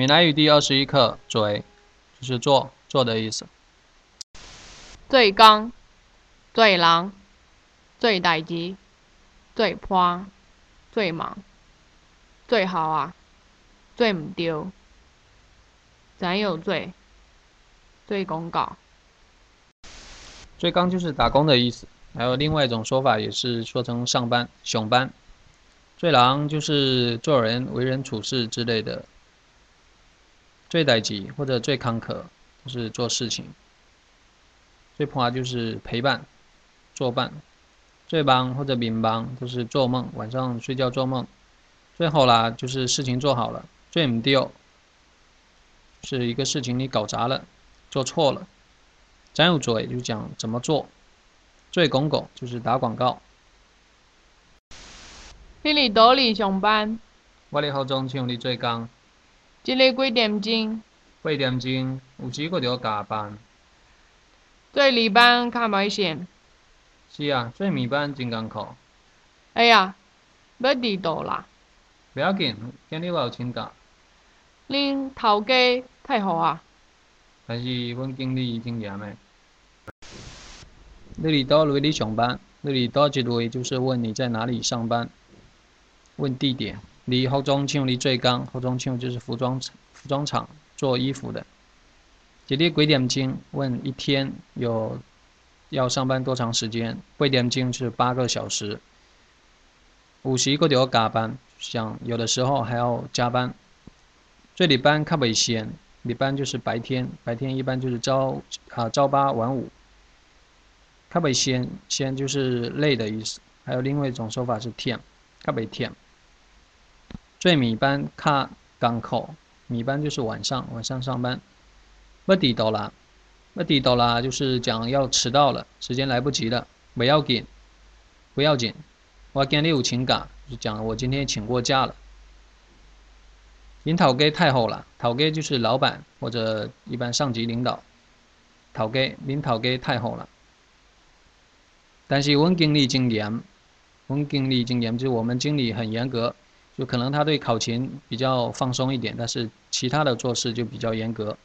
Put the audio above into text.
闽南语第二十一课，嘴就是做做的意思。做工、做人、做代志、做伴、做忙、最好啊、最唔丢、咱有做、做公告。最刚就是打工的意思，还有另外一种说法也是说成上班、上班。最狼就是做人、为人处事之类的。最代级或者最坎坷，就是做事情；最怕就是陪伴、作伴；最忙或者迷茫，都是做梦，晚上睡觉做梦；最后啦，就是事情做好了；最唔丢，是一个事情你搞砸了、做错了；咱有嘴就讲怎么做；最公公就是打广告。你伫倒里上班？我伫后中厂里做工。一日几点钟？八点钟，有时阁着加班。做二班较歹线。是啊，做暝班真艰苦。哎呀，要迟到啦。袂要紧，今日我有请假。恁头家太好啊。但是阮经理已经严的。你伫倒位里上班？你伫倒一位就是问你在哪里上班，问地点。离服装厂离最刚，服装厂就是服装服装厂做衣服的。一日几点钟？问一天有要上班多长时间？几点钟是八个小时。有时个要加班，想有的时候还要加班。最里班较袂闲，里班就是白天，白天一般就是朝啊朝八晚五。较袂闲，闲就是累的意思。还有另外一种说法是忝，较袂忝。最米班卡港口，米班就是晚上，晚上上班。不抵到啦，不抵到啦，就是讲要迟到了，时间来不及了。不要紧，不要紧。我今日有请假，就讲我今天请过假了。领头给太好了，头给就是老板或者一般上级领导。头给领头给太好了，但是我经理经严，我经理经严就是我们经理很严格。就可能他对考勤比较放松一点，但是其他的做事就比较严格。